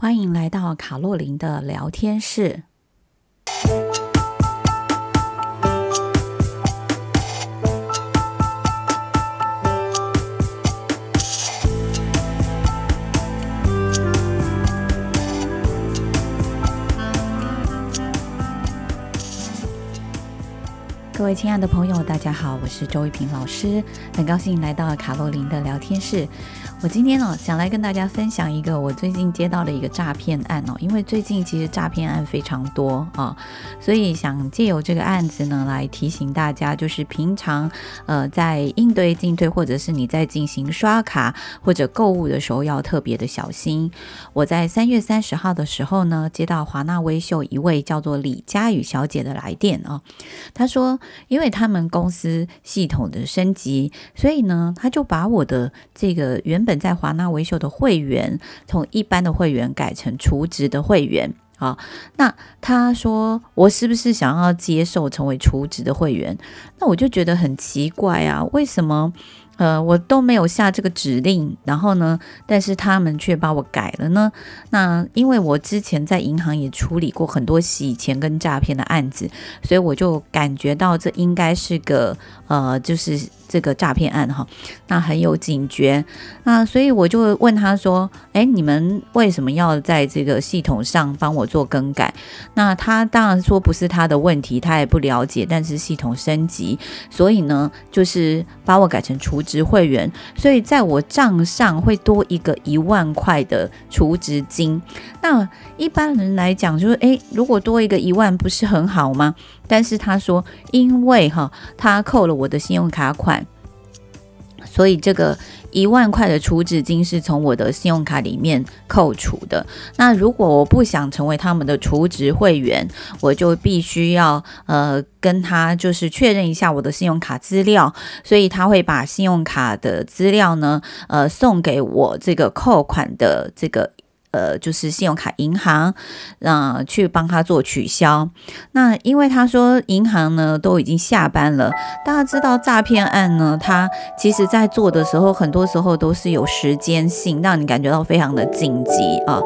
欢迎来到卡洛琳的聊天室。各位亲爱的朋友，大家好，我是周一平老师，很高兴来到卡洛琳的聊天室。我今天呢，想来跟大家分享一个我最近接到的一个诈骗案哦，因为最近其实诈骗案非常多啊，所以想借由这个案子呢，来提醒大家，就是平常呃在应对进退，或者是你在进行刷卡或者购物的时候，要特别的小心。我在三月三十号的时候呢，接到华纳微秀一位叫做李佳宇小姐的来电啊，她说，因为他们公司系统的升级，所以呢，他就把我的这个原本在华纳维修的会员，从一般的会员改成储值的会员啊。那他说我是不是想要接受成为储值的会员？那我就觉得很奇怪啊，为什么？呃，我都没有下这个指令，然后呢，但是他们却把我改了呢？那因为我之前在银行也处理过很多洗钱跟诈骗的案子，所以我就感觉到这应该是个呃，就是。这个诈骗案哈，那很有警觉，那所以我就问他说：“哎，你们为什么要在这个系统上帮我做更改？”那他当然说不是他的问题，他也不了解，但是系统升级，所以呢，就是把我改成储值会员，所以在我账上会多一个一万块的储值金。那一般人来讲，就是哎，如果多一个一万，不是很好吗？但是他说，因为哈，他扣了我的信用卡款，所以这个一万块的储值金是从我的信用卡里面扣除的。那如果我不想成为他们的储值会员，我就必须要呃跟他就是确认一下我的信用卡资料，所以他会把信用卡的资料呢呃送给我这个扣款的这个。呃，就是信用卡银行，让、呃、去帮他做取消。那因为他说银行呢都已经下班了，大家知道诈骗案呢，他其实在做的时候，很多时候都是有时间性，让你感觉到非常的紧急啊。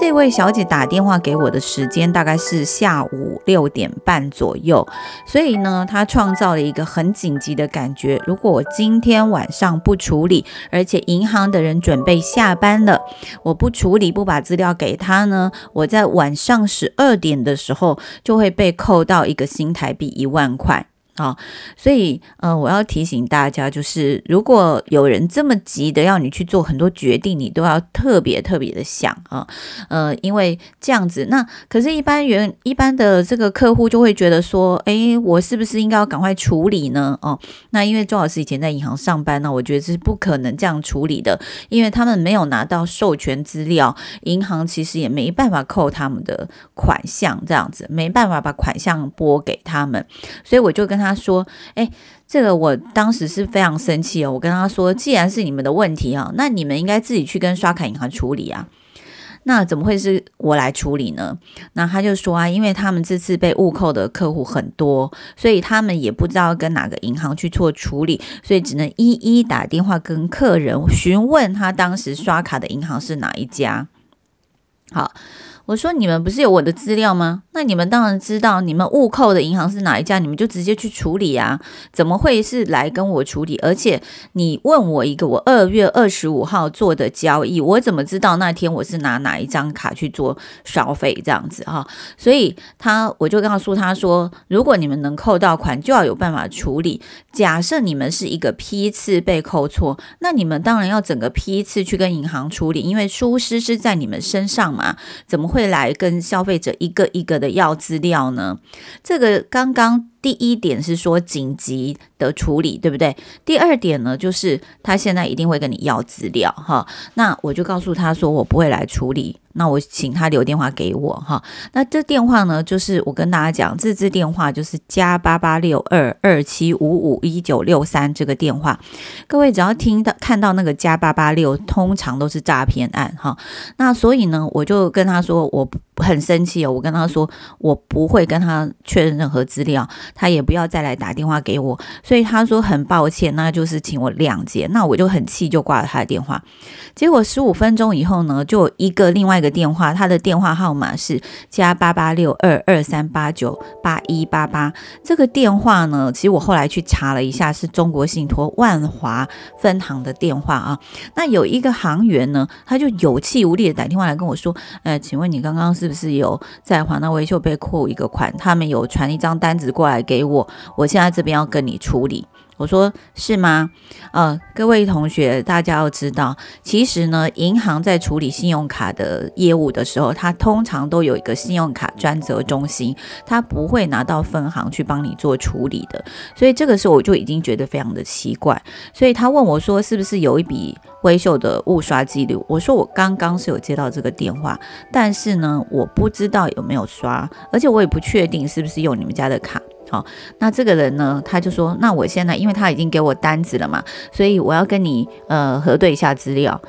这位小姐打电话给我的时间大概是下午六点半左右，所以呢，她创造了一个很紧急的感觉。如果我今天晚上不处理，而且银行的人准备下班了，我不处理。不把资料给他呢，我在晚上十二点的时候就会被扣到一个新台币一万块。啊、所以呃，我要提醒大家，就是如果有人这么急的要你去做很多决定，你都要特别特别的想啊，呃，因为这样子，那可是，一般人一般的这个客户就会觉得说，哎，我是不是应该要赶快处理呢？哦，那因为周老师以前在银行上班呢，我觉得这是不可能这样处理的，因为他们没有拿到授权资料，银行其实也没办法扣他们的款项，这样子没办法把款项拨给他们，所以我就跟他。他说：“哎，这个我当时是非常生气哦。我跟他说，既然是你们的问题啊，那你们应该自己去跟刷卡银行处理啊。那怎么会是我来处理呢？那他就说啊，因为他们这次被误扣的客户很多，所以他们也不知道跟哪个银行去做处理，所以只能一一打电话跟客人询问他当时刷卡的银行是哪一家。好。”我说，你们不是有我的资料吗？那你们当然知道，你们误扣的银行是哪一家，你们就直接去处理啊！怎么会是来跟我处理？而且你问我一个我二月二十五号做的交易，我怎么知道那天我是拿哪一张卡去做消费这样子哈？所以他我就告诉他说，如果你们能扣到款，就要有办法处理。假设你们是一个批次被扣错，那你们当然要整个批次去跟银行处理，因为疏失是在你们身上嘛，怎么会？会来跟消费者一个一个的要资料呢？这个刚刚。第一点是说紧急的处理，对不对？第二点呢，就是他现在一定会跟你要资料哈。那我就告诉他说，我不会来处理。那我请他留电话给我哈。那这电话呢，就是我跟大家讲，这支电话就是加八八六二二七五五一九六三这个电话。各位只要听到看到那个加八八六，通常都是诈骗案哈。那所以呢，我就跟他说，我很生气哦，我跟他说我不会跟他确认任何资料，他也不要再来打电话给我，所以他说很抱歉，那就是请我谅解。那我就很气，就挂了他的电话。结果十五分钟以后呢，就一个另外一个电话，他的电话号码是加八八六二二三八九八一八八。这个电话呢，其实我后来去查了一下，是中国信托万华分行的电话啊。那有一个行员呢，他就有气无力的打电话来跟我说，呃，请问你刚刚是不是有在华纳维秀被扣一个款？他们有传一张单子过来给我，我现在这边要跟你处理。我说是吗？呃，各位同学，大家要知道，其实呢，银行在处理信用卡的业务的时候，它通常都有一个信用卡专责中心，它不会拿到分行去帮你做处理的。所以这个时候我就已经觉得非常的奇怪。所以他问我说，是不是有一笔微秀的误刷记录？我说我刚刚是有接到这个电话，但是呢，我不知道有没有刷，而且我也不确定是不是用你们家的卡。好，那这个人呢，他就说，那我现在因为他已经给我单子了嘛，所以我要跟你呃核对一下资料。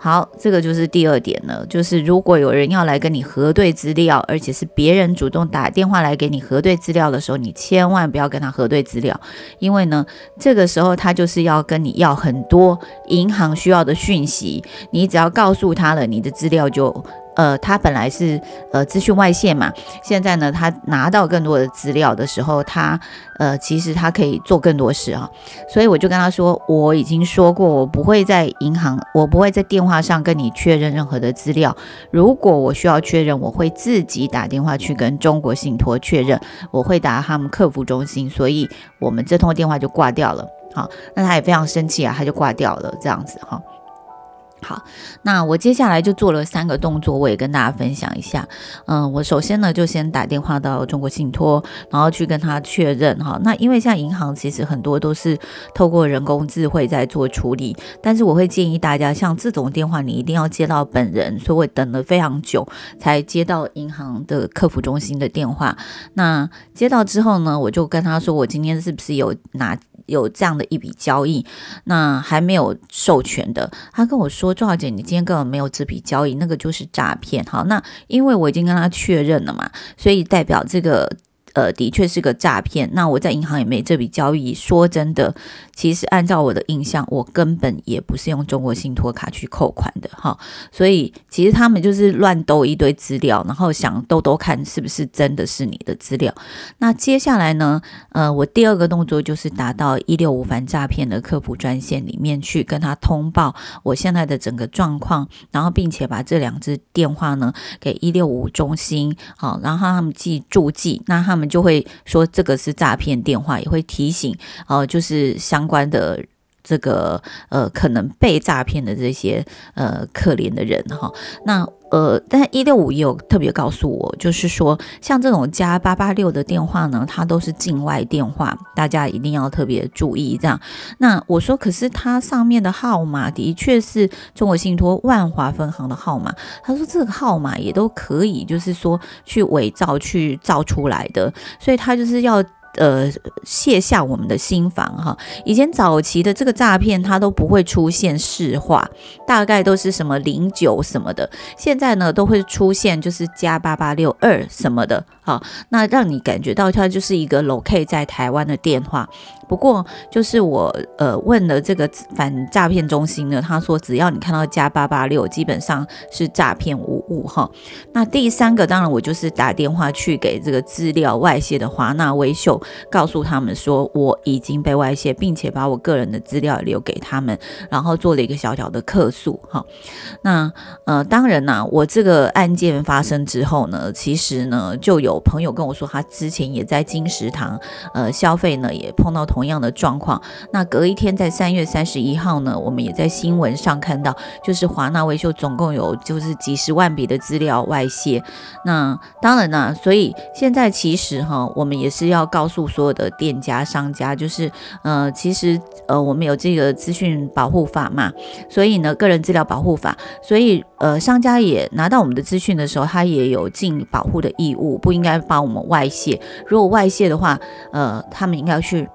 好，这个就是第二点了，就是如果有人要来跟你核对资料，而且是别人主动打电话来给你核对资料的时候，你千万不要跟他核对资料，因为呢，这个时候他就是要跟你要很多银行需要的讯息，你只要告诉他了，你的资料就。呃，他本来是呃资讯外泄嘛，现在呢，他拿到更多的资料的时候，他呃其实他可以做更多事啊，所以我就跟他说，我已经说过，我不会在银行，我不会在电话上跟你确认任何的资料。如果我需要确认，我会自己打电话去跟中国信托确认，我会打他们客服中心，所以我们这通电话就挂掉了。好，那他也非常生气啊，他就挂掉了，这样子哈。好，那我接下来就做了三个动作，我也跟大家分享一下。嗯，我首先呢就先打电话到中国信托，然后去跟他确认哈。那因为像银行其实很多都是透过人工智慧在做处理，但是我会建议大家，像这种电话你一定要接到本人，所以我等了非常久才接到银行的客服中心的电话。那接到之后呢，我就跟他说，我今天是不是有拿。有这样的一笔交易，那还没有授权的，他跟我说：“周小姐，你今天根本没有这笔交易，那个就是诈骗。”好，那因为我已经跟他确认了嘛，所以代表这个。呃，的确是个诈骗。那我在银行也没这笔交易。说真的，其实按照我的印象，我根本也不是用中国信托卡去扣款的哈。所以其实他们就是乱兜一堆资料，然后想兜兜看是不是真的是你的资料。那接下来呢，呃，我第二个动作就是打到一六五反诈骗的客服专线里面去跟他通报我现在的整个状况，然后并且把这两支电话呢给一六五中心，好，然后他们记注记，那他们。我们就会说这个是诈骗电话，也会提醒，呃，就是相关的这个呃可能被诈骗的这些呃可怜的人哈。那呃，但一六五也有特别告诉我，就是说像这种加八八六的电话呢，它都是境外电话，大家一定要特别注意这样。那我说，可是它上面的号码的确是中国信托万华分行的号码，他说这个号码也都可以，就是说去伪造、去造出来的，所以他就是要。呃，卸下我们的心防哈。以前早期的这个诈骗，它都不会出现市话，大概都是什么零九什么的。现在呢，都会出现就是加八八六二什么的，好，那让你感觉到它就是一个 locate 在台湾的电话。不过，就是我呃问了这个反诈骗中心呢，他说只要你看到加八八六，基本上是诈骗无误哈。那第三个，当然我就是打电话去给这个资料外泄的华纳威秀，告诉他们说我已经被外泄，并且把我个人的资料留给他们，然后做了一个小小的客诉哈。那呃，当然呐，我这个案件发生之后呢，其实呢就有朋友跟我说，他之前也在金石堂呃消费呢，也碰到同。样的状况，那隔一天在三月三十一号呢，我们也在新闻上看到，就是华纳威秀总共有就是几十万笔的资料外泄。那当然呢，所以现在其实哈，我们也是要告诉诉所有的店家商家，就是呃，其实呃，我们有这个资讯保护法嘛，所以呢，个人资料保护法，所以呃，商家也拿到我们的资讯的时候，他也有尽保护的义务，不应该帮我们外泄。如果外泄的话，呃，他们应该去。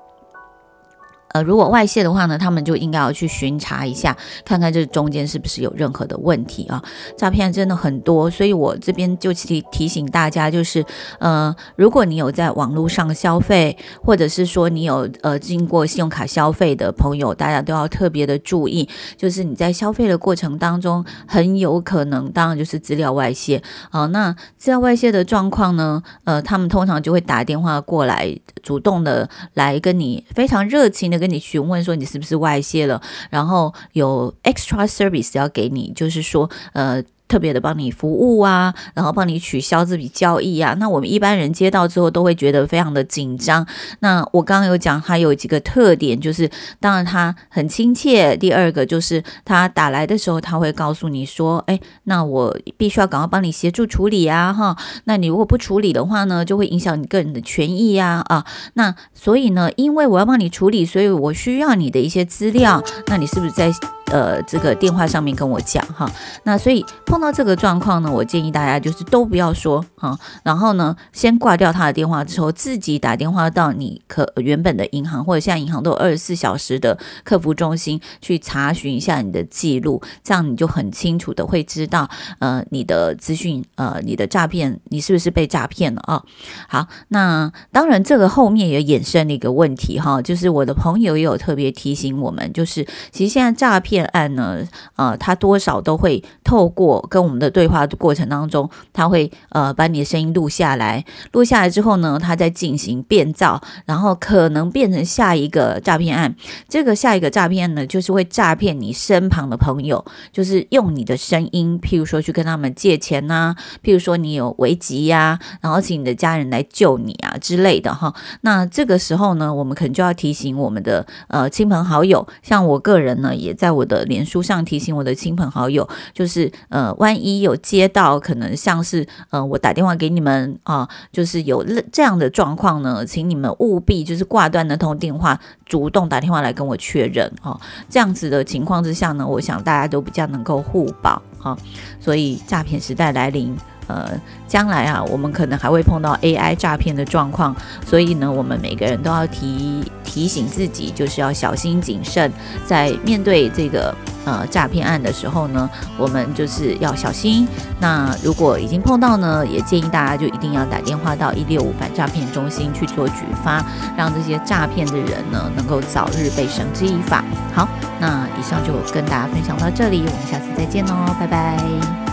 如果外泄的话呢，他们就应该要去巡查一下，看看这中间是不是有任何的问题啊。诈骗真的很多，所以我这边就提提醒大家，就是呃，如果你有在网络上消费，或者是说你有呃经过信用卡消费的朋友，大家都要特别的注意，就是你在消费的过程当中，很有可能当然就是资料外泄啊。那资料外泄的状况呢，呃，他们通常就会打电话过来，主动的来跟你非常热情的跟你询问说你是不是外泄了，然后有 extra service 要给你，就是说呃。特别的帮你服务啊，然后帮你取消这笔交易啊，那我们一般人接到之后都会觉得非常的紧张。那我刚刚有讲，它有几个特点，就是当然他很亲切。第二个就是他打来的时候，他会告诉你说，哎，那我必须要赶快帮你协助处理啊，哈，那你如果不处理的话呢，就会影响你个人的权益呀，啊，那所以呢，因为我要帮你处理，所以我需要你的一些资料，那你是不是在？呃，这个电话上面跟我讲哈，那所以碰到这个状况呢，我建议大家就是都不要说哈，然后呢，先挂掉他的电话之后，自己打电话到你可原本的银行或者现在银行都有二十四小时的客服中心去查询一下你的记录，这样你就很清楚的会知道，呃，你的资讯，呃，你的诈骗，你是不是被诈骗了啊？好，那当然这个后面也衍生了一个问题哈，就是我的朋友也有特别提醒我们，就是其实现在诈骗。骗案呢，呃，他多少都会透过跟我们的对话的过程当中，他会呃把你的声音录下来，录下来之后呢，他再进行变造，然后可能变成下一个诈骗案。这个下一个诈骗案呢，就是会诈骗你身旁的朋友，就是用你的声音，譬如说去跟他们借钱呐、啊，譬如说你有危急呀、然后请你的家人来救你啊之类的哈。那这个时候呢，我们可能就要提醒我们的呃亲朋好友，像我个人呢，也在我的脸书上提醒我的亲朋好友，就是呃，万一有接到可能像是呃，我打电话给你们啊、就是有这样的状况呢，请你们务必就是挂断那通电话，主动打电话来跟我确认哦。这样子的情况之下呢，我想大家都比较能够互保哈、所以诈骗时代来临。呃，将来啊，我们可能还会碰到 AI 诈骗的状况，所以呢，我们每个人都要提提醒自己，就是要小心谨慎，在面对这个呃诈骗案的时候呢，我们就是要小心。那如果已经碰到呢，也建议大家就一定要打电话到一六五反诈骗中心去做举发，让这些诈骗的人呢能够早日被绳之以法。好，那以上就跟大家分享到这里，我们下次再见喽，拜拜。